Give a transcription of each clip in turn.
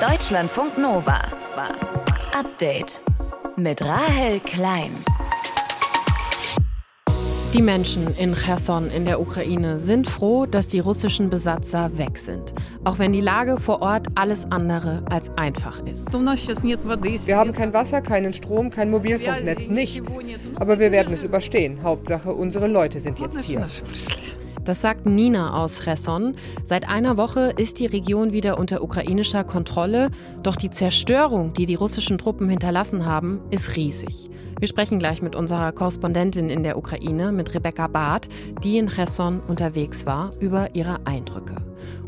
Deutschlandfunk Nova. Update mit Rahel Klein. Die Menschen in Cherson in der Ukraine sind froh, dass die russischen Besatzer weg sind. Auch wenn die Lage vor Ort alles andere als einfach ist. Wir haben kein Wasser, keinen Strom, kein Mobilfunknetz, nichts. Aber wir werden es überstehen. Hauptsache, unsere Leute sind jetzt hier. Das sagt Nina aus Cherson. Seit einer Woche ist die Region wieder unter ukrainischer Kontrolle, doch die Zerstörung, die die russischen Truppen hinterlassen haben, ist riesig. Wir sprechen gleich mit unserer Korrespondentin in der Ukraine, mit Rebecca Barth, die in Cherson unterwegs war, über ihre Eindrücke.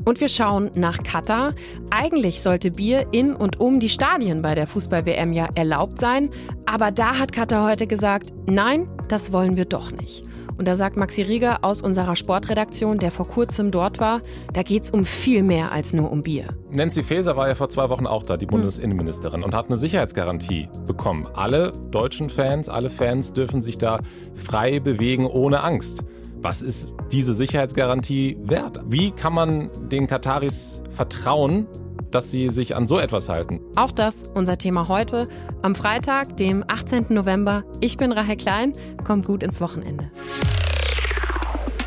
Und wir schauen nach Katar. Eigentlich sollte Bier in und um die Stadien bei der Fußball-WM ja erlaubt sein, aber da hat Katar heute gesagt, nein, das wollen wir doch nicht. Und da sagt Maxi Rieger aus unserer Sportredaktion, der vor kurzem dort war, da geht es um viel mehr als nur um Bier. Nancy Faeser war ja vor zwei Wochen auch da, die Bundesinnenministerin, und hat eine Sicherheitsgarantie bekommen. Alle deutschen Fans, alle Fans dürfen sich da frei bewegen ohne Angst. Was ist diese Sicherheitsgarantie wert? Wie kann man den Kataris vertrauen, dass sie sich an so etwas halten. Auch das unser Thema heute am Freitag, dem 18. November. Ich bin Rahel Klein, kommt gut ins Wochenende.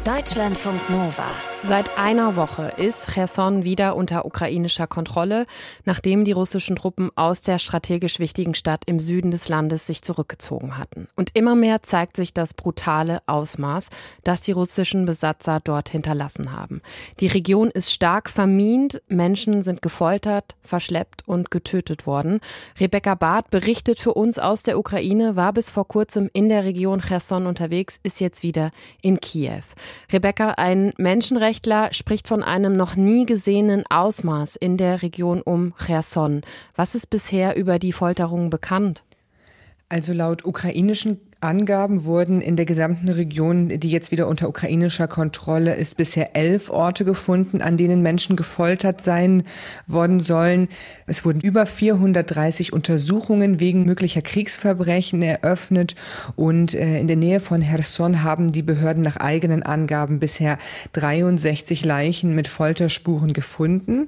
Deutschlandfunk Nova. Seit einer Woche ist Cherson wieder unter ukrainischer Kontrolle, nachdem die russischen Truppen aus der strategisch wichtigen Stadt im Süden des Landes sich zurückgezogen hatten. Und immer mehr zeigt sich das brutale Ausmaß, das die russischen Besatzer dort hinterlassen haben. Die Region ist stark vermint, Menschen sind gefoltert, verschleppt und getötet worden. Rebecca Barth berichtet für uns aus der Ukraine, war bis vor kurzem in der Region Cherson unterwegs, ist jetzt wieder in Kiew. Rebecca, ein Menschenrecht Menschenrechtler spricht von einem noch nie gesehenen Ausmaß in der Region um Cherson. Was ist bisher über die Folterungen bekannt? Also laut ukrainischen Angaben wurden in der gesamten Region, die jetzt wieder unter ukrainischer Kontrolle ist, bisher elf Orte gefunden, an denen Menschen gefoltert sein worden sollen. Es wurden über 430 Untersuchungen wegen möglicher Kriegsverbrechen eröffnet und äh, in der Nähe von Herson haben die Behörden nach eigenen Angaben bisher 63 Leichen mit Folterspuren gefunden.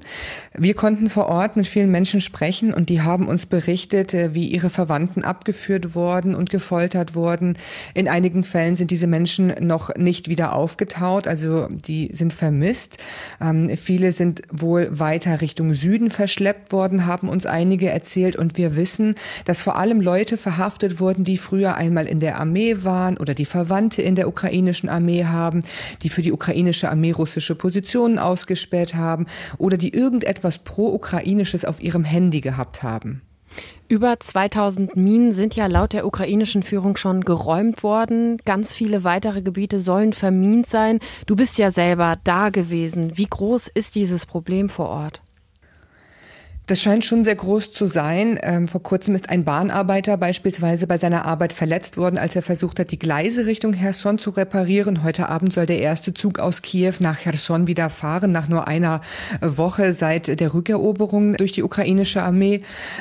Wir konnten vor Ort mit vielen Menschen sprechen und die haben uns berichtet, äh, wie ihre Verwandten abgeführt worden und gefoltert wurden worden. In einigen Fällen sind diese Menschen noch nicht wieder aufgetaut, also die sind vermisst. Ähm, viele sind wohl weiter Richtung Süden verschleppt worden, haben uns einige erzählt. Und wir wissen, dass vor allem Leute verhaftet wurden, die früher einmal in der Armee waren oder die Verwandte in der ukrainischen Armee haben, die für die ukrainische Armee russische Positionen ausgespäht haben oder die irgendetwas pro-ukrainisches auf ihrem Handy gehabt haben. Über 2000 Minen sind ja laut der ukrainischen Führung schon geräumt worden. Ganz viele weitere Gebiete sollen vermint sein. Du bist ja selber da gewesen. Wie groß ist dieses Problem vor Ort? Das scheint schon sehr groß zu sein. Ähm, vor kurzem ist ein Bahnarbeiter beispielsweise bei seiner Arbeit verletzt worden, als er versucht hat, die Gleise Richtung Cherson zu reparieren. Heute Abend soll der erste Zug aus Kiew nach Cherson wieder fahren, nach nur einer Woche seit der Rückeroberung durch die ukrainische Armee.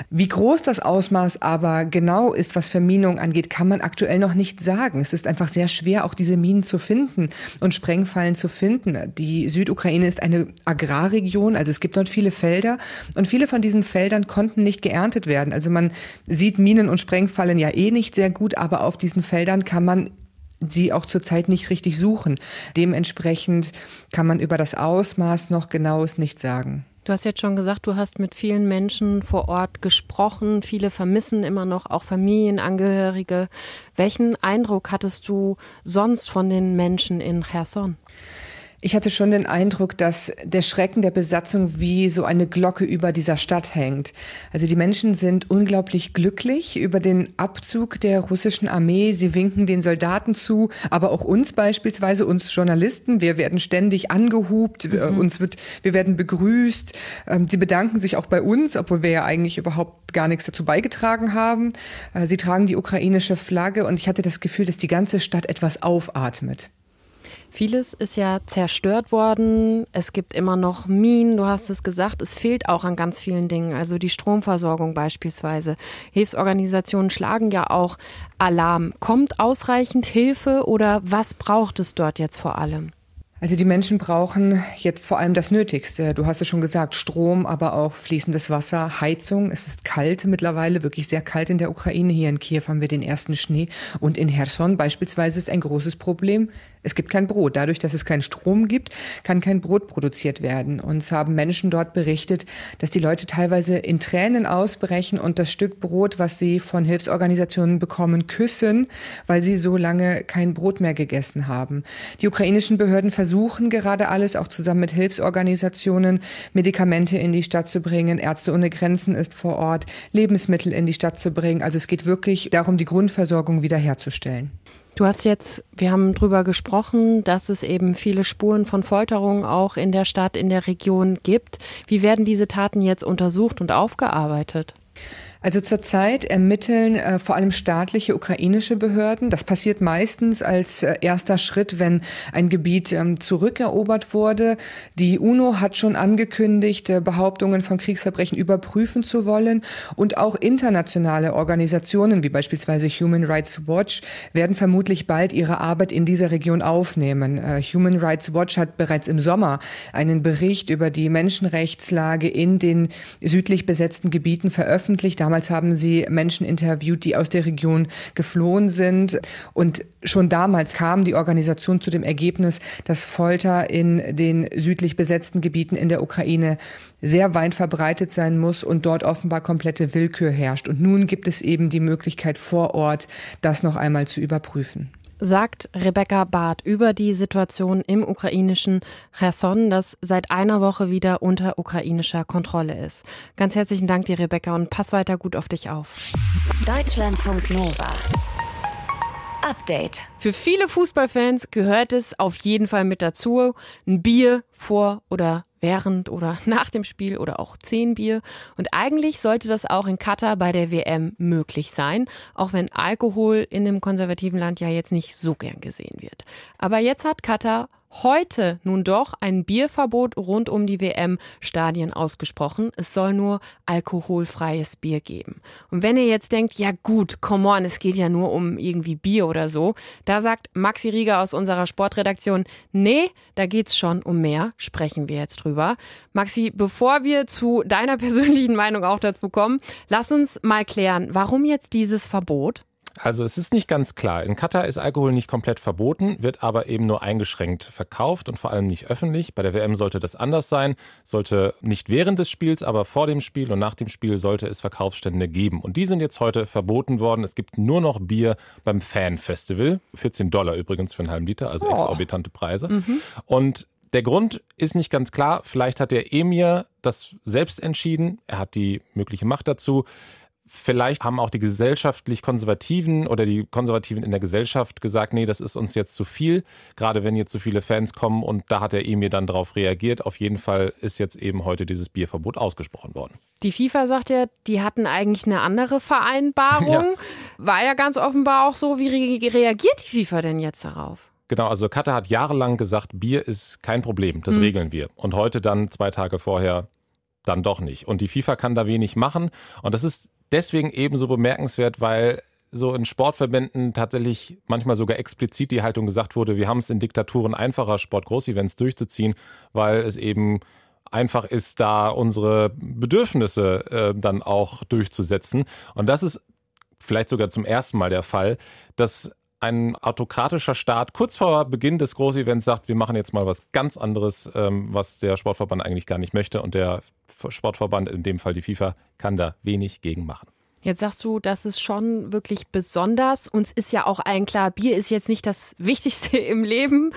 Wie groß das Ausmaß aber genau ist, was Verminung angeht, kann man aktuell noch nicht sagen. Es ist einfach sehr schwer, auch diese Minen zu finden und Sprengfallen zu finden. Die Südukraine ist eine Agrarregion, also es gibt dort viele Felder und viele von diesen Feldern konnten nicht geerntet werden. Also man sieht Minen und Sprengfallen ja eh nicht sehr gut, aber auf diesen Feldern kann man sie auch zurzeit nicht richtig suchen. Dementsprechend kann man über das Ausmaß noch genaues nicht sagen. Du hast jetzt schon gesagt, du hast mit vielen Menschen vor Ort gesprochen. Viele vermissen immer noch auch Familienangehörige. Welchen Eindruck hattest du sonst von den Menschen in Cherson? Ich hatte schon den Eindruck, dass der Schrecken der Besatzung wie so eine Glocke über dieser Stadt hängt. Also die Menschen sind unglaublich glücklich über den Abzug der russischen Armee. Sie winken den Soldaten zu, aber auch uns beispielsweise, uns Journalisten. Wir werden ständig angehupt, äh, mhm. uns wird, wir werden begrüßt. Ähm, sie bedanken sich auch bei uns, obwohl wir ja eigentlich überhaupt gar nichts dazu beigetragen haben. Äh, sie tragen die ukrainische Flagge und ich hatte das Gefühl, dass die ganze Stadt etwas aufatmet. Vieles ist ja zerstört worden. Es gibt immer noch Minen, du hast es gesagt. Es fehlt auch an ganz vielen Dingen. Also die Stromversorgung beispielsweise. Hilfsorganisationen schlagen ja auch Alarm. Kommt ausreichend Hilfe oder was braucht es dort jetzt vor allem? Also die Menschen brauchen jetzt vor allem das Nötigste. Du hast es schon gesagt, Strom, aber auch fließendes Wasser, Heizung. Es ist kalt mittlerweile, wirklich sehr kalt in der Ukraine. Hier in Kiew haben wir den ersten Schnee. Und in Herson beispielsweise ist ein großes Problem. Es gibt kein Brot. Dadurch, dass es keinen Strom gibt, kann kein Brot produziert werden. Uns haben Menschen dort berichtet, dass die Leute teilweise in Tränen ausbrechen und das Stück Brot, was sie von Hilfsorganisationen bekommen, küssen, weil sie so lange kein Brot mehr gegessen haben. Die ukrainischen Behörden versuchen versuchen gerade alles, auch zusammen mit Hilfsorganisationen, Medikamente in die Stadt zu bringen. Ärzte ohne Grenzen ist vor Ort, Lebensmittel in die Stadt zu bringen. Also es geht wirklich darum, die Grundversorgung wiederherzustellen. Du hast jetzt, wir haben darüber gesprochen, dass es eben viele Spuren von Folterungen auch in der Stadt, in der Region gibt. Wie werden diese Taten jetzt untersucht und aufgearbeitet? Also zurzeit ermitteln äh, vor allem staatliche ukrainische Behörden. Das passiert meistens als äh, erster Schritt, wenn ein Gebiet ähm, zurückerobert wurde. Die UNO hat schon angekündigt, äh, Behauptungen von Kriegsverbrechen überprüfen zu wollen. Und auch internationale Organisationen wie beispielsweise Human Rights Watch werden vermutlich bald ihre Arbeit in dieser Region aufnehmen. Äh, Human Rights Watch hat bereits im Sommer einen Bericht über die Menschenrechtslage in den südlich besetzten Gebieten veröffentlicht. Damals haben sie Menschen interviewt, die aus der Region geflohen sind. Und schon damals kam die Organisation zu dem Ergebnis, dass Folter in den südlich besetzten Gebieten in der Ukraine sehr weit verbreitet sein muss und dort offenbar komplette Willkür herrscht. Und nun gibt es eben die Möglichkeit vor Ort, das noch einmal zu überprüfen sagt Rebecca Barth über die Situation im ukrainischen Cherson, das seit einer Woche wieder unter ukrainischer Kontrolle ist. Ganz herzlichen Dank dir, Rebecca, und pass weiter gut auf dich auf. Deutschlandfunk Nova. Update. Für viele Fußballfans gehört es auf jeden Fall mit dazu, ein Bier vor oder während oder nach dem Spiel oder auch zehn Bier. Und eigentlich sollte das auch in Katar bei der WM möglich sein, auch wenn Alkohol in dem konservativen Land ja jetzt nicht so gern gesehen wird. Aber jetzt hat Katar heute nun doch ein Bierverbot rund um die WM-Stadien ausgesprochen. Es soll nur alkoholfreies Bier geben. Und wenn ihr jetzt denkt, ja gut, come on, es geht ja nur um irgendwie Bier oder so, da sagt Maxi Rieger aus unserer Sportredaktion, nee, da geht's schon um mehr, sprechen wir jetzt drüber. Maxi, bevor wir zu deiner persönlichen Meinung auch dazu kommen, lass uns mal klären, warum jetzt dieses Verbot? Also es ist nicht ganz klar. In Katar ist Alkohol nicht komplett verboten, wird aber eben nur eingeschränkt verkauft und vor allem nicht öffentlich. Bei der WM sollte das anders sein. Sollte nicht während des Spiels, aber vor dem Spiel und nach dem Spiel sollte es Verkaufsstände geben. Und die sind jetzt heute verboten worden. Es gibt nur noch Bier beim Fan-Festival. 14 Dollar übrigens für einen halben Liter, also oh. exorbitante Preise. Mhm. Und der Grund ist nicht ganz klar. Vielleicht hat der Emir das selbst entschieden. Er hat die mögliche Macht dazu. Vielleicht haben auch die gesellschaftlich Konservativen oder die Konservativen in der Gesellschaft gesagt, nee, das ist uns jetzt zu viel, gerade wenn jetzt so viele Fans kommen und da hat der Emir dann darauf reagiert. Auf jeden Fall ist jetzt eben heute dieses Bierverbot ausgesprochen worden. Die FIFA sagt ja, die hatten eigentlich eine andere Vereinbarung. Ja. War ja ganz offenbar auch so. Wie reagiert die FIFA denn jetzt darauf? Genau, also Katar hat jahrelang gesagt, Bier ist kein Problem, das mhm. regeln wir. Und heute dann, zwei Tage vorher, dann doch nicht. Und die FIFA kann da wenig machen. Und das ist deswegen ebenso bemerkenswert, weil so in Sportverbänden tatsächlich manchmal sogar explizit die Haltung gesagt wurde, wir haben es in Diktaturen einfacher, Sport-Großevents durchzuziehen, weil es eben einfach ist, da unsere Bedürfnisse äh, dann auch durchzusetzen. Und das ist vielleicht sogar zum ersten Mal der Fall, dass ein autokratischer Staat kurz vor Beginn des Großevents sagt, wir machen jetzt mal was ganz anderes, ähm, was der Sportverband eigentlich gar nicht möchte. Und der Sportverband, in dem Fall die FIFA, kann da wenig gegen machen. Jetzt sagst du, das ist schon wirklich besonders. Uns ist ja auch allen klar, Bier ist jetzt nicht das Wichtigste im Leben.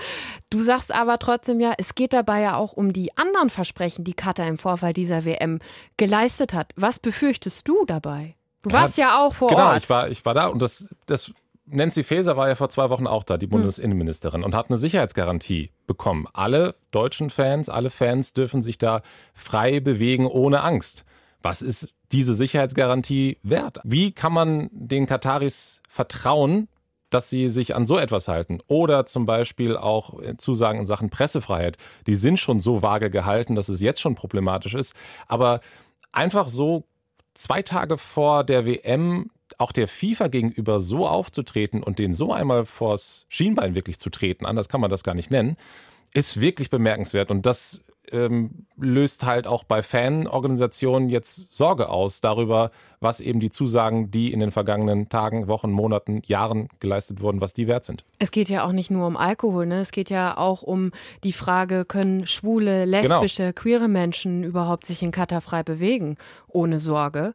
Du sagst aber trotzdem ja, es geht dabei ja auch um die anderen Versprechen, die Katar im Vorfall dieser WM geleistet hat. Was befürchtest du dabei? Du warst ja, ja auch vor genau, Ort. Genau, ich war, ich war da und das, das Nancy Faeser war ja vor zwei Wochen auch da, die hm. Bundesinnenministerin, und hat eine Sicherheitsgarantie bekommen. Alle deutschen Fans, alle Fans dürfen sich da frei bewegen ohne Angst. Was ist diese Sicherheitsgarantie wert? Wie kann man den Kataris vertrauen, dass sie sich an so etwas halten? Oder zum Beispiel auch Zusagen in Sachen Pressefreiheit. Die sind schon so vage gehalten, dass es jetzt schon problematisch ist. Aber einfach so zwei Tage vor der WM auch der FIFA gegenüber so aufzutreten und den so einmal vors Schienbein wirklich zu treten, anders kann man das gar nicht nennen, ist wirklich bemerkenswert. Und das ähm, löst halt auch bei Fanorganisationen jetzt Sorge aus darüber, was eben die Zusagen, die in den vergangenen Tagen, Wochen, Monaten, Jahren geleistet wurden, was die wert sind. Es geht ja auch nicht nur um Alkohol, ne? es geht ja auch um die Frage, können schwule, lesbische, genau. queere Menschen überhaupt sich in Katar frei bewegen, ohne Sorge?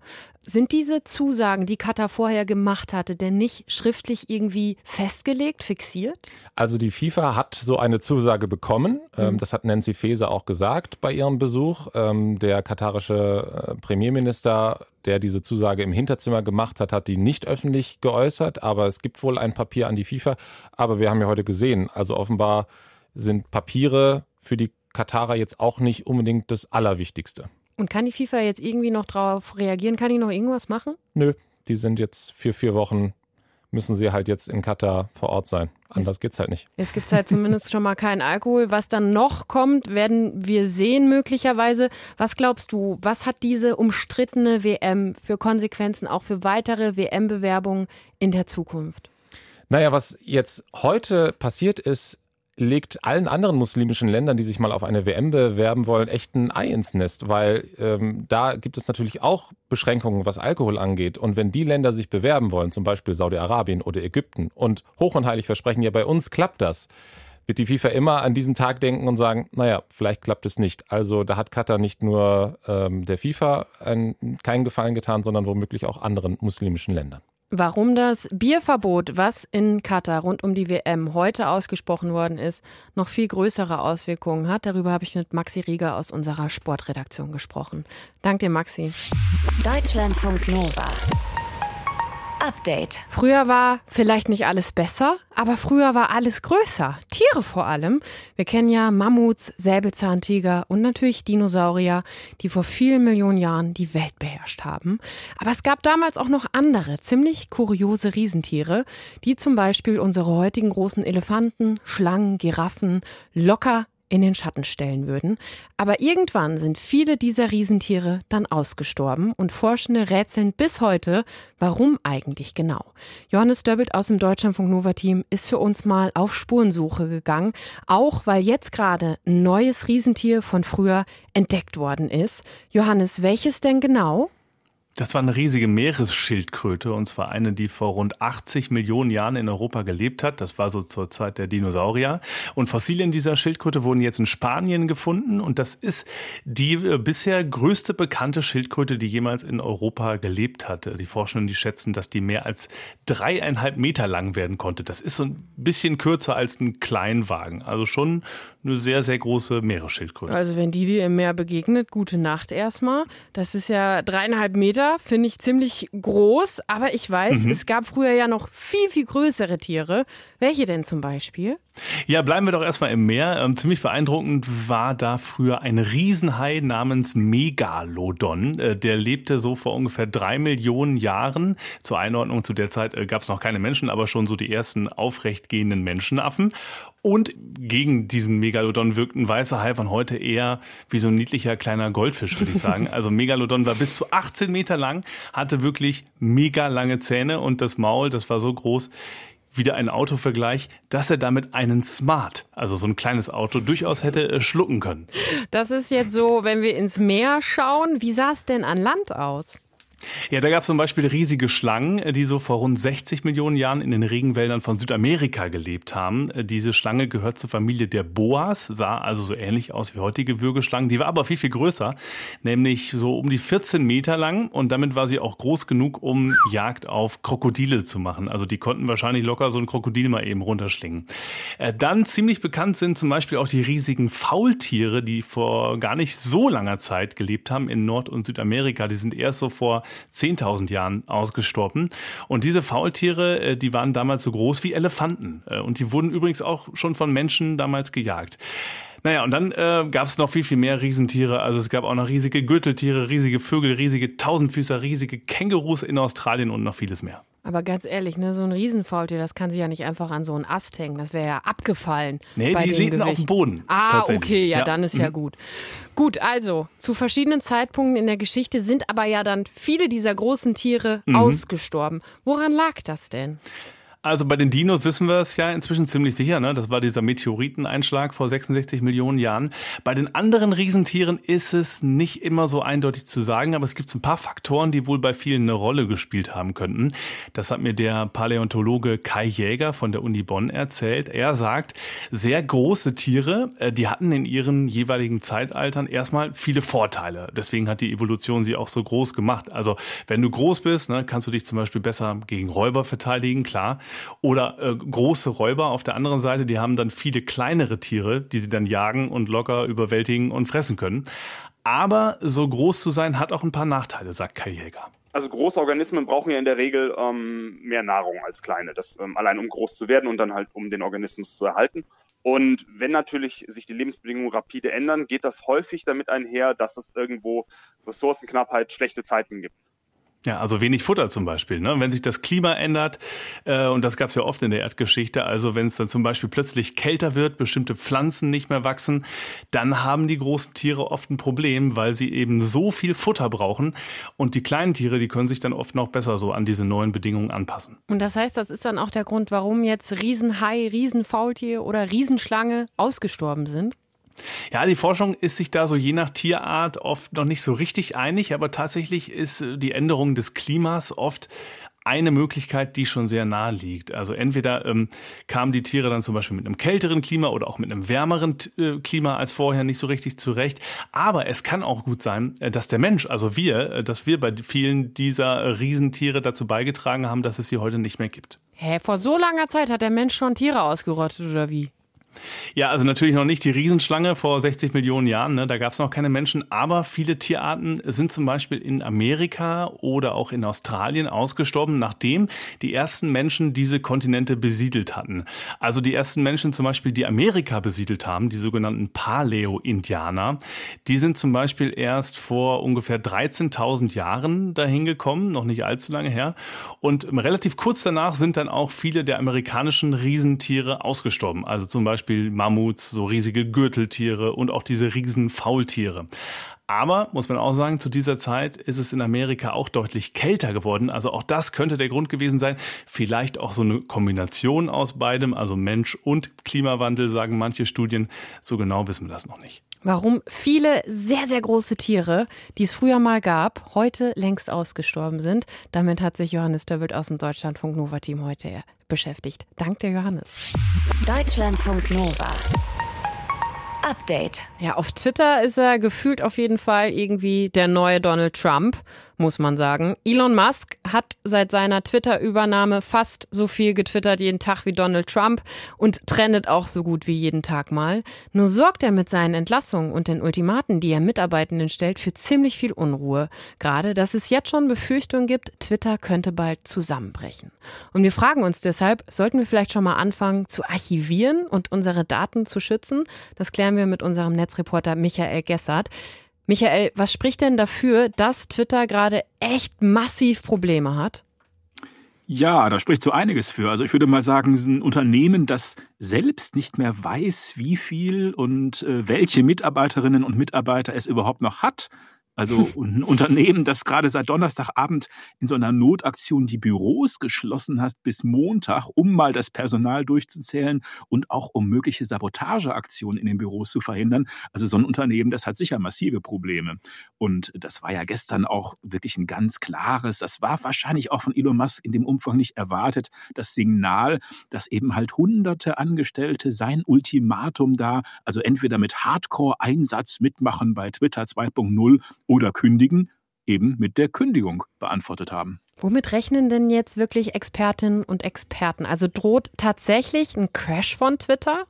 Sind diese Zusagen, die Katar vorher gemacht hatte, denn nicht schriftlich irgendwie festgelegt, fixiert? Also die FIFA hat so eine Zusage bekommen. Mhm. Das hat Nancy Faeser auch gesagt bei ihrem Besuch. Ähm, der katarische äh, Premierminister der diese Zusage im Hinterzimmer gemacht hat, hat die nicht öffentlich geäußert, aber es gibt wohl ein Papier an die FIFA. Aber wir haben ja heute gesehen, also offenbar sind Papiere für die Katarer jetzt auch nicht unbedingt das Allerwichtigste. Und kann die FIFA jetzt irgendwie noch darauf reagieren? Kann die noch irgendwas machen? Nö, die sind jetzt für vier Wochen müssen sie halt jetzt in Katar vor Ort sein. Anders geht's halt nicht. Jetzt gibt es halt zumindest schon mal keinen Alkohol. Was dann noch kommt, werden wir sehen möglicherweise. Was glaubst du, was hat diese umstrittene WM für Konsequenzen auch für weitere WM-Bewerbungen in der Zukunft? Naja, was jetzt heute passiert ist, legt allen anderen muslimischen Ländern, die sich mal auf eine WM bewerben wollen, echt ein Ei ins Nest, weil ähm, da gibt es natürlich auch Beschränkungen, was Alkohol angeht. Und wenn die Länder sich bewerben wollen, zum Beispiel Saudi-Arabien oder Ägypten, und hoch und heilig versprechen, ja, bei uns klappt das, wird die FIFA immer an diesen Tag denken und sagen, naja, vielleicht klappt es nicht. Also da hat Katar nicht nur ähm, der FIFA einen, keinen Gefallen getan, sondern womöglich auch anderen muslimischen Ländern. Warum das Bierverbot, was in Katar rund um die WM heute ausgesprochen worden ist, noch viel größere Auswirkungen hat, darüber habe ich mit Maxi Rieger aus unserer Sportredaktion gesprochen. Dank dir, Maxi. Deutschlandfunk Nova. Update. Früher war vielleicht nicht alles besser, aber früher war alles größer. Tiere vor allem. Wir kennen ja Mammuts, Säbelzahntiger und natürlich Dinosaurier, die vor vielen Millionen Jahren die Welt beherrscht haben. Aber es gab damals auch noch andere, ziemlich kuriose Riesentiere, die zum Beispiel unsere heutigen großen Elefanten, Schlangen, Giraffen locker in den Schatten stellen würden. Aber irgendwann sind viele dieser Riesentiere dann ausgestorben und Forschende rätseln bis heute, warum eigentlich genau. Johannes Döbbelt aus dem Deutschlandfunk Nova Team ist für uns mal auf Spurensuche gegangen, auch weil jetzt gerade ein neues Riesentier von früher entdeckt worden ist. Johannes, welches denn genau? Das war eine riesige Meeresschildkröte und zwar eine, die vor rund 80 Millionen Jahren in Europa gelebt hat. Das war so zur Zeit der Dinosaurier. Und Fossilien dieser Schildkröte wurden jetzt in Spanien gefunden und das ist die äh, bisher größte bekannte Schildkröte, die jemals in Europa gelebt hatte. Die Forschenden, die schätzen, dass die mehr als dreieinhalb Meter lang werden konnte. Das ist so ein bisschen kürzer als ein Kleinwagen. Also schon eine sehr, sehr große Meeresschildkröte. Also wenn die dir im Meer begegnet, gute Nacht erstmal. Das ist ja dreieinhalb Meter finde ich ziemlich groß, aber ich weiß, mhm. es gab früher ja noch viel, viel größere Tiere. Welche denn zum Beispiel? Ja, bleiben wir doch erstmal im Meer. Ähm, ziemlich beeindruckend war da früher ein Riesenhai namens Megalodon. Äh, der lebte so vor ungefähr drei Millionen Jahren. Zur Einordnung zu der Zeit äh, gab es noch keine Menschen, aber schon so die ersten aufrechtgehenden Menschenaffen. Und gegen diesen Megalodon wirkt ein weißer Hai von heute eher wie so ein niedlicher kleiner Goldfisch, würde ich sagen. Also Megalodon war bis zu 18 Meter lang, hatte wirklich mega lange Zähne und das Maul, das war so groß, wieder ein Autovergleich, dass er damit einen Smart, also so ein kleines Auto, durchaus hätte äh, schlucken können. Das ist jetzt so, wenn wir ins Meer schauen, wie sah es denn an Land aus? Ja, da gab es zum Beispiel riesige Schlangen, die so vor rund 60 Millionen Jahren in den Regenwäldern von Südamerika gelebt haben. Diese Schlange gehört zur Familie der Boas, sah also so ähnlich aus wie heutige Würgeschlangen. Die war aber viel, viel größer, nämlich so um die 14 Meter lang und damit war sie auch groß genug, um Jagd auf Krokodile zu machen. Also die konnten wahrscheinlich locker so ein Krokodil mal eben runterschlingen. Äh, dann ziemlich bekannt sind zum Beispiel auch die riesigen Faultiere, die vor gar nicht so langer Zeit gelebt haben in Nord- und Südamerika. Die sind erst so vor 10.000 Jahren ausgestorben. Und diese Faultiere, äh, die waren damals so groß wie Elefanten. Äh, und die wurden übrigens auch schon von Menschen damals gejagt. Naja, und dann äh, gab es noch viel, viel mehr Riesentiere. Also es gab auch noch riesige Gürteltiere, riesige Vögel, riesige Tausendfüßer, riesige Kängurus in Australien und noch vieles mehr. Aber ganz ehrlich, ne, so ein Riesenfaultier, das kann sich ja nicht einfach an so einen Ast hängen. Das wäre ja abgefallen. Nee, die liegen auf dem Boden. Ah, okay, ja, ja, dann ist mhm. ja gut. Gut, also zu verschiedenen Zeitpunkten in der Geschichte sind aber ja dann viele dieser großen Tiere mhm. ausgestorben. Woran lag das denn? Also bei den Dinos wissen wir es ja inzwischen ziemlich sicher. Ne? Das war dieser Meteoriteneinschlag vor 66 Millionen Jahren. Bei den anderen Riesentieren ist es nicht immer so eindeutig zu sagen, aber es gibt ein paar Faktoren, die wohl bei vielen eine Rolle gespielt haben könnten. Das hat mir der Paläontologe Kai Jäger von der Uni Bonn erzählt. Er sagt, sehr große Tiere, äh, die hatten in ihren jeweiligen Zeitaltern erstmal viele Vorteile. Deswegen hat die Evolution sie auch so groß gemacht. Also wenn du groß bist, ne, kannst du dich zum Beispiel besser gegen Räuber verteidigen, klar. Oder äh, große Räuber auf der anderen Seite, die haben dann viele kleinere Tiere, die sie dann jagen und locker überwältigen und fressen können. Aber so groß zu sein hat auch ein paar Nachteile, sagt Kai Jäger. Also große Organismen brauchen ja in der Regel ähm, mehr Nahrung als kleine. Das ähm, allein um groß zu werden und dann halt um den Organismus zu erhalten. Und wenn natürlich sich die Lebensbedingungen rapide ändern, geht das häufig damit einher, dass es irgendwo Ressourcenknappheit, schlechte Zeiten gibt. Ja, also wenig Futter zum Beispiel. Ne? Wenn sich das Klima ändert, äh, und das gab es ja oft in der Erdgeschichte, also wenn es dann zum Beispiel plötzlich kälter wird, bestimmte Pflanzen nicht mehr wachsen, dann haben die großen Tiere oft ein Problem, weil sie eben so viel Futter brauchen. Und die kleinen Tiere, die können sich dann oft noch besser so an diese neuen Bedingungen anpassen. Und das heißt, das ist dann auch der Grund, warum jetzt Riesenhai, Riesenfaultier oder Riesenschlange ausgestorben sind? Ja, die Forschung ist sich da so je nach Tierart oft noch nicht so richtig einig, aber tatsächlich ist äh, die Änderung des Klimas oft eine Möglichkeit, die schon sehr nahe liegt. Also entweder ähm, kamen die Tiere dann zum Beispiel mit einem kälteren Klima oder auch mit einem wärmeren äh, Klima als vorher nicht so richtig zurecht. Aber es kann auch gut sein, äh, dass der Mensch, also wir, äh, dass wir bei vielen dieser Riesentiere dazu beigetragen haben, dass es sie heute nicht mehr gibt. Hä, vor so langer Zeit hat der Mensch schon Tiere ausgerottet oder wie? Ja, also natürlich noch nicht die Riesenschlange vor 60 Millionen Jahren, ne? da gab es noch keine Menschen, aber viele Tierarten sind zum Beispiel in Amerika oder auch in Australien ausgestorben, nachdem die ersten Menschen diese Kontinente besiedelt hatten. Also die ersten Menschen zum Beispiel, die Amerika besiedelt haben, die sogenannten Paleo-Indianer, die sind zum Beispiel erst vor ungefähr 13.000 Jahren dahin gekommen, noch nicht allzu lange her. Und relativ kurz danach sind dann auch viele der amerikanischen Riesentiere ausgestorben. Also zum Beispiel Beispiel Mammuts, so riesige Gürteltiere und auch diese riesen Faultiere. Aber, muss man auch sagen, zu dieser Zeit ist es in Amerika auch deutlich kälter geworden. Also auch das könnte der Grund gewesen sein. Vielleicht auch so eine Kombination aus beidem, also Mensch und Klimawandel, sagen manche Studien. So genau wissen wir das noch nicht. Warum viele sehr, sehr große Tiere, die es früher mal gab, heute längst ausgestorben sind. Damit hat sich Johannes Döbbelt aus dem Deutschlandfunk Nova Team heute beschäftigt. Dank dir, Johannes. Deutschlandfunk Nova. Update. Ja, auf Twitter ist er gefühlt auf jeden Fall irgendwie der neue Donald Trump muss man sagen. Elon Musk hat seit seiner Twitter-Übernahme fast so viel getwittert jeden Tag wie Donald Trump und trendet auch so gut wie jeden Tag mal. Nur sorgt er mit seinen Entlassungen und den Ultimaten, die er Mitarbeitenden stellt, für ziemlich viel Unruhe. Gerade, dass es jetzt schon Befürchtungen gibt, Twitter könnte bald zusammenbrechen. Und wir fragen uns deshalb, sollten wir vielleicht schon mal anfangen zu archivieren und unsere Daten zu schützen? Das klären wir mit unserem Netzreporter Michael Gessert. Michael, was spricht denn dafür, dass Twitter gerade echt massiv Probleme hat? Ja, da spricht so einiges für. Also ich würde mal sagen, es ist ein Unternehmen, das selbst nicht mehr weiß, wie viel und äh, welche Mitarbeiterinnen und Mitarbeiter es überhaupt noch hat. Also ein Unternehmen, das gerade seit Donnerstagabend in so einer Notaktion die Büros geschlossen hat bis Montag, um mal das Personal durchzuzählen und auch um mögliche Sabotageaktionen in den Büros zu verhindern. Also so ein Unternehmen, das hat sicher massive Probleme. Und das war ja gestern auch wirklich ein ganz klares, das war wahrscheinlich auch von Elon Musk in dem Umfang nicht erwartet, das Signal, dass eben halt hunderte Angestellte sein Ultimatum da, also entweder mit Hardcore-Einsatz mitmachen bei Twitter 2.0 oder kündigen, eben mit der Kündigung beantwortet haben. Womit rechnen denn jetzt wirklich Expertinnen und Experten? Also droht tatsächlich ein Crash von Twitter?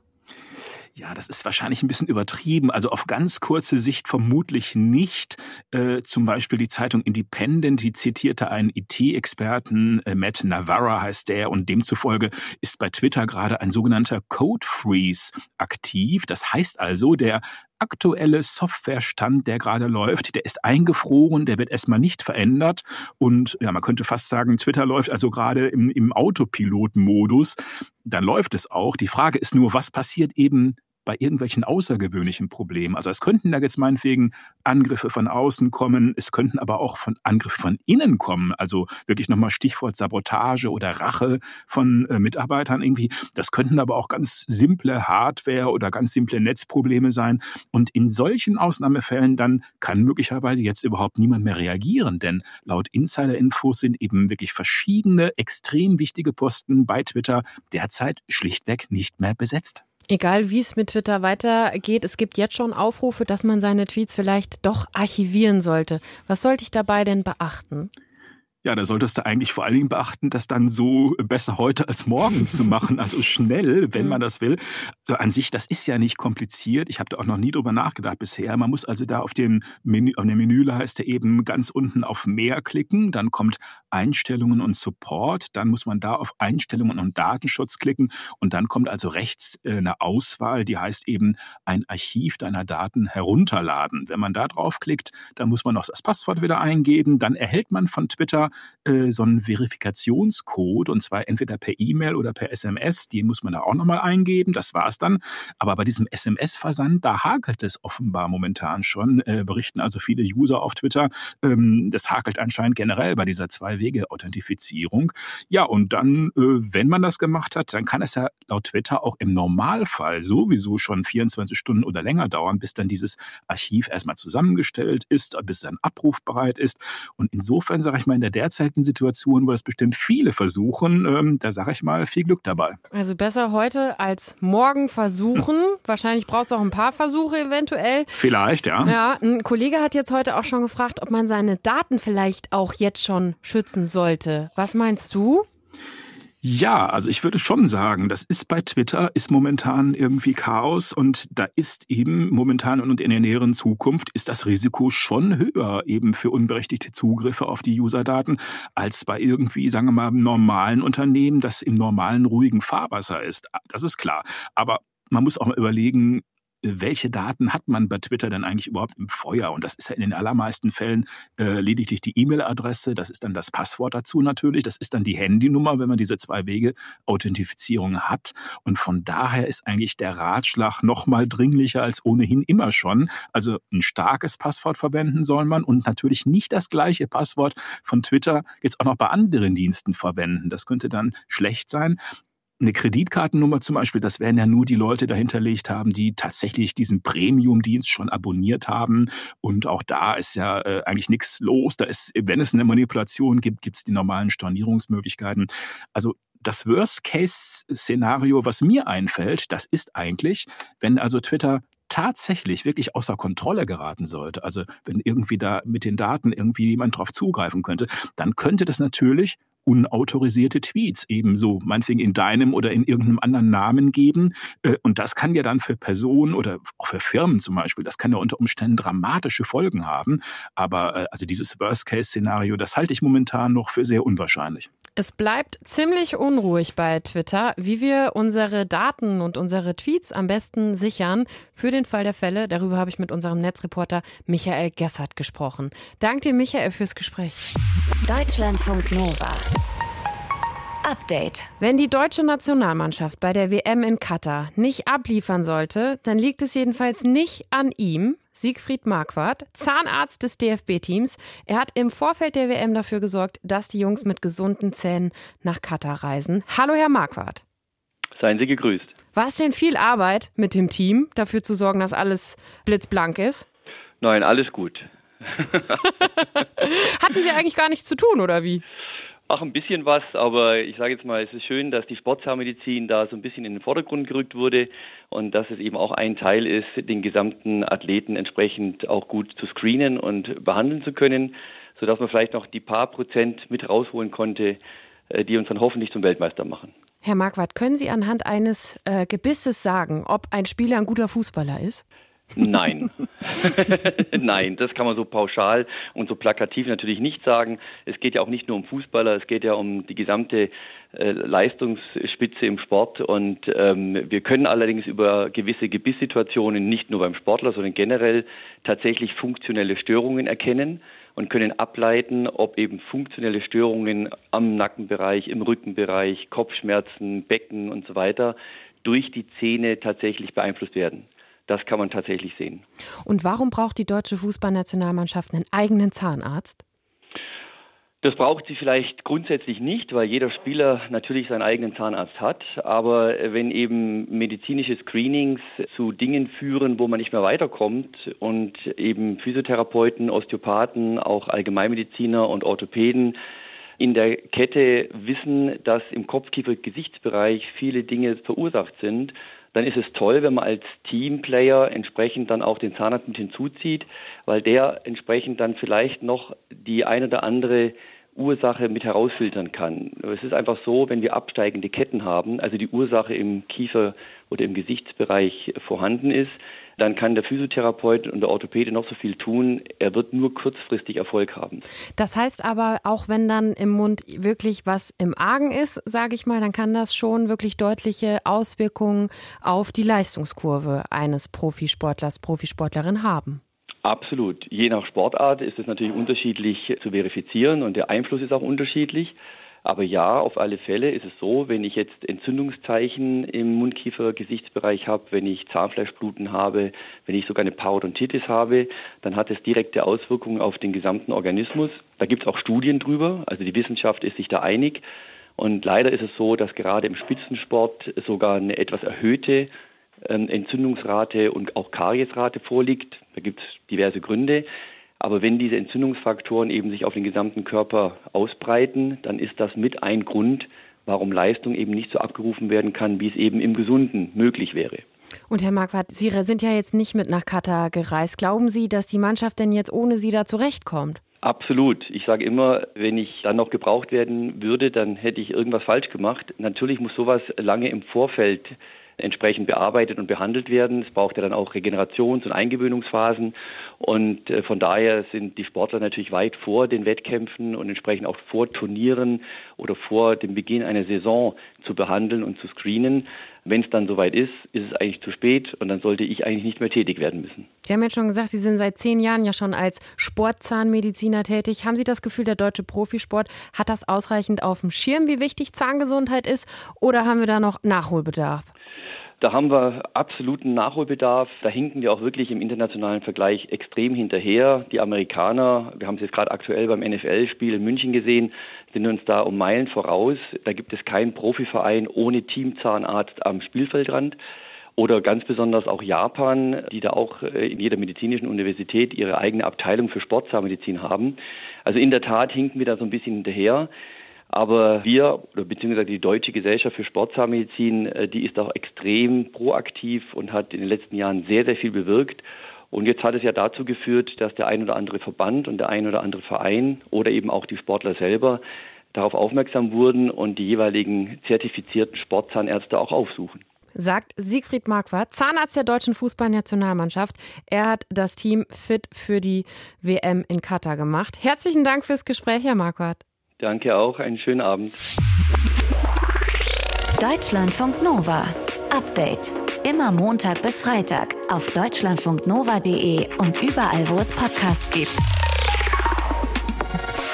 Ja, das ist wahrscheinlich ein bisschen übertrieben. Also auf ganz kurze Sicht vermutlich nicht. Äh, zum Beispiel die Zeitung Independent, die zitierte einen IT-Experten, äh, Matt Navarra heißt der, und demzufolge ist bei Twitter gerade ein sogenannter Code Freeze aktiv. Das heißt also, der aktuelle Softwarestand, der gerade läuft, der ist eingefroren, der wird erstmal nicht verändert. Und ja, man könnte fast sagen, Twitter läuft also gerade im, im Autopilot-Modus. Dann läuft es auch. Die Frage ist nur, was passiert eben bei irgendwelchen außergewöhnlichen Problemen. Also es könnten da jetzt meinetwegen Angriffe von außen kommen, es könnten aber auch von Angriffe von innen kommen. Also wirklich nochmal Stichwort Sabotage oder Rache von äh, Mitarbeitern irgendwie. Das könnten aber auch ganz simple Hardware oder ganz simple Netzprobleme sein. Und in solchen Ausnahmefällen dann kann möglicherweise jetzt überhaupt niemand mehr reagieren, denn laut Insider-Infos sind eben wirklich verschiedene extrem wichtige Posten bei Twitter derzeit schlichtweg nicht mehr besetzt. Egal wie es mit Twitter weitergeht, es gibt jetzt schon Aufrufe, dass man seine Tweets vielleicht doch archivieren sollte. Was sollte ich dabei denn beachten? Ja, da solltest du eigentlich vor allen Dingen beachten, das dann so besser heute als morgen zu machen, also schnell, wenn man das will. Also an sich, das ist ja nicht kompliziert. Ich habe da auch noch nie drüber nachgedacht bisher. Man muss also da auf dem Menü, auf der Menüleiste eben ganz unten auf Mehr klicken, dann kommt Einstellungen und Support, dann muss man da auf Einstellungen und Datenschutz klicken und dann kommt also rechts äh, eine Auswahl, die heißt eben ein Archiv deiner Daten herunterladen. Wenn man da draufklickt, dann muss man noch das Passwort wieder eingeben, dann erhält man von Twitter äh, so einen Verifikationscode und zwar entweder per E-Mail oder per SMS. Den muss man da auch nochmal eingeben. Das war es dann. Aber bei diesem SMS-Versand, da hakelt es offenbar momentan schon, äh, berichten also viele User auf Twitter. Ähm, das hakelt anscheinend generell bei dieser Zwei-Wege-Authentifizierung. Ja, und dann, äh, wenn man das gemacht hat, dann kann es ja laut Twitter auch im Normalfall sowieso schon 24 Stunden oder länger dauern, bis dann dieses Archiv erstmal zusammengestellt ist, bis dann abrufbereit ist. Und insofern sage ich mal, in der derzeitigen Situation, wo das bestimmt viele versuchen, ähm, da sage ich mal, viel Glück dabei. Also besser heute als morgen versuchen. Wahrscheinlich braucht es auch ein paar Versuche eventuell. Vielleicht, ja. Ja, ein Kollege hat jetzt heute auch schon gefragt, ob man seine Daten vielleicht auch jetzt schon schützen sollte. Was meinst du? Ja, also ich würde schon sagen, das ist bei Twitter, ist momentan irgendwie Chaos und da ist eben momentan und in der näheren Zukunft ist das Risiko schon höher eben für unberechtigte Zugriffe auf die Userdaten als bei irgendwie, sagen wir mal, normalen Unternehmen, das im normalen ruhigen Fahrwasser ist. Das ist klar. Aber man muss auch mal überlegen, welche Daten hat man bei Twitter denn eigentlich überhaupt im Feuer? Und das ist ja in den allermeisten Fällen äh, lediglich die E-Mail-Adresse, das ist dann das Passwort dazu natürlich, das ist dann die Handynummer, wenn man diese Zwei-Wege-Authentifizierung hat. Und von daher ist eigentlich der Ratschlag noch mal dringlicher als ohnehin immer schon. Also ein starkes Passwort verwenden soll man und natürlich nicht das gleiche Passwort von Twitter jetzt auch noch bei anderen Diensten verwenden. Das könnte dann schlecht sein eine Kreditkartennummer zum Beispiel, das werden ja nur die Leute dahinterlegt haben, die tatsächlich diesen Premium-Dienst schon abonniert haben. Und auch da ist ja äh, eigentlich nichts los. Da ist, wenn es eine Manipulation gibt, gibt es die normalen Stornierungsmöglichkeiten. Also das Worst-Case-Szenario, was mir einfällt, das ist eigentlich, wenn also Twitter tatsächlich wirklich außer Kontrolle geraten sollte, also wenn irgendwie da mit den Daten irgendwie jemand drauf zugreifen könnte, dann könnte das natürlich unautorisierte Tweets ebenso, meinetwegen in deinem oder in irgendeinem anderen Namen geben. Äh, und das kann ja dann für Personen oder auch für Firmen zum Beispiel, das kann ja unter Umständen dramatische Folgen haben. Aber äh, also dieses Worst-Case-Szenario, das halte ich momentan noch für sehr unwahrscheinlich. Es bleibt ziemlich unruhig bei Twitter, wie wir unsere Daten und unsere Tweets am besten sichern. Für den Fall der Fälle, darüber habe ich mit unserem Netzreporter Michael Gessert gesprochen. Danke dir, Michael, fürs Gespräch. Deutschlandfunk Nova. Update. Wenn die deutsche Nationalmannschaft bei der WM in Katar nicht abliefern sollte, dann liegt es jedenfalls nicht an ihm, Siegfried Marquardt, Zahnarzt des DFB-Teams. Er hat im Vorfeld der WM dafür gesorgt, dass die Jungs mit gesunden Zähnen nach Katar reisen. Hallo, Herr Marquardt. Seien Sie gegrüßt. War es denn viel Arbeit mit dem Team, dafür zu sorgen, dass alles blitzblank ist? Nein, alles gut. Hatten Sie eigentlich gar nichts zu tun, oder wie? Ach, ein bisschen was, aber ich sage jetzt mal, es ist schön, dass die Sportzahnmedizin da so ein bisschen in den Vordergrund gerückt wurde und dass es eben auch ein Teil ist, den gesamten Athleten entsprechend auch gut zu screenen und behandeln zu können, sodass man vielleicht noch die paar Prozent mit rausholen konnte, äh, die uns dann hoffentlich zum Weltmeister machen. Herr Marquardt, können Sie anhand eines äh, Gebisses sagen, ob ein Spieler ein guter Fußballer ist? Nein. Nein, das kann man so pauschal und so plakativ natürlich nicht sagen. Es geht ja auch nicht nur um Fußballer, es geht ja um die gesamte äh, Leistungsspitze im Sport. Und ähm, wir können allerdings über gewisse Gebisssituationen nicht nur beim Sportler, sondern generell tatsächlich funktionelle Störungen erkennen und können ableiten, ob eben funktionelle Störungen am Nackenbereich, im Rückenbereich, Kopfschmerzen, Becken und so weiter durch die Zähne tatsächlich beeinflusst werden. Das kann man tatsächlich sehen. Und warum braucht die deutsche Fußballnationalmannschaft einen eigenen Zahnarzt? Das braucht sie vielleicht grundsätzlich nicht, weil jeder Spieler natürlich seinen eigenen Zahnarzt hat. Aber wenn eben medizinische Screenings zu Dingen führen, wo man nicht mehr weiterkommt und eben Physiotherapeuten, Osteopathen, auch Allgemeinmediziner und Orthopäden in der Kette wissen, dass im Kopfkiefer-Gesichtsbereich viele Dinge verursacht sind, dann ist es toll, wenn man als Teamplayer entsprechend dann auch den Zahnarzt mit hinzuzieht, weil der entsprechend dann vielleicht noch die eine oder andere Ursache mit herausfiltern kann. Es ist einfach so, wenn wir absteigende Ketten haben, also die Ursache im Kiefer oder im Gesichtsbereich vorhanden ist, dann kann der Physiotherapeut und der Orthopäde noch so viel tun. Er wird nur kurzfristig Erfolg haben. Das heißt aber, auch wenn dann im Mund wirklich was im Argen ist, sage ich mal, dann kann das schon wirklich deutliche Auswirkungen auf die Leistungskurve eines Profisportlers, Profisportlerin haben. Absolut. Je nach Sportart ist es natürlich unterschiedlich zu verifizieren und der Einfluss ist auch unterschiedlich. Aber ja, auf alle Fälle ist es so, wenn ich jetzt Entzündungszeichen im Mundkiefer-Gesichtsbereich habe, wenn ich Zahnfleischbluten habe, wenn ich sogar eine Parodontitis habe, dann hat es direkte Auswirkungen auf den gesamten Organismus. Da gibt es auch Studien drüber, also die Wissenschaft ist sich da einig. Und leider ist es so, dass gerade im Spitzensport sogar eine etwas erhöhte ähm, Entzündungsrate und auch Kariesrate vorliegt. Da gibt es diverse Gründe. Aber wenn diese Entzündungsfaktoren eben sich auf den gesamten Körper ausbreiten, dann ist das mit ein Grund, warum Leistung eben nicht so abgerufen werden kann, wie es eben im Gesunden möglich wäre. Und Herr Marquardt, Sie sind ja jetzt nicht mit nach Katar gereist. Glauben Sie, dass die Mannschaft denn jetzt ohne Sie da zurechtkommt? Absolut. Ich sage immer, wenn ich dann noch gebraucht werden würde, dann hätte ich irgendwas falsch gemacht. Natürlich muss sowas lange im Vorfeld entsprechend bearbeitet und behandelt werden. Es braucht ja dann auch Regenerations- und Eingewöhnungsphasen. Und äh, von daher sind die Sportler natürlich weit vor den Wettkämpfen und entsprechend auch vor Turnieren oder vor dem Beginn einer Saison zu behandeln und zu screenen. Wenn es dann soweit ist, ist es eigentlich zu spät und dann sollte ich eigentlich nicht mehr tätig werden müssen. Sie haben jetzt schon gesagt, Sie sind seit zehn Jahren ja schon als Sportzahnmediziner tätig. Haben Sie das Gefühl, der deutsche Profisport hat das ausreichend auf dem Schirm, wie wichtig Zahngesundheit ist? Oder haben wir da noch Nachholbedarf? Da haben wir absoluten Nachholbedarf. Da hinken wir auch wirklich im internationalen Vergleich extrem hinterher. Die Amerikaner, wir haben es jetzt gerade aktuell beim NFL-Spiel in München gesehen, sind uns da um Meilen voraus. Da gibt es keinen Profiverein ohne Teamzahnarzt am Spielfeldrand. Oder ganz besonders auch Japan, die da auch äh, in jeder medizinischen Universität ihre eigene Abteilung für Sportzahnmedizin haben. Also in der Tat hinken wir da so ein bisschen hinterher. Aber wir, oder beziehungsweise die Deutsche Gesellschaft für Sportzahnmedizin, äh, die ist auch extrem proaktiv und hat in den letzten Jahren sehr, sehr viel bewirkt. Und jetzt hat es ja dazu geführt, dass der ein oder andere Verband und der ein oder andere Verein oder eben auch die Sportler selber darauf aufmerksam wurden und die jeweiligen zertifizierten Sportzahnärzte auch aufsuchen sagt Siegfried Marquardt, Zahnarzt der deutschen Fußballnationalmannschaft. Er hat das Team fit für die WM in Katar gemacht. Herzlichen Dank fürs Gespräch, Herr Marquardt. Danke auch, einen schönen Abend. Deutschlandfunk Nova. Update. Immer Montag bis Freitag auf deutschlandfunknova.de und überall, wo es Podcasts gibt.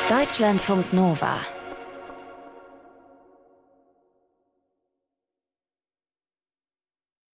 Deutschlandfunk Nova.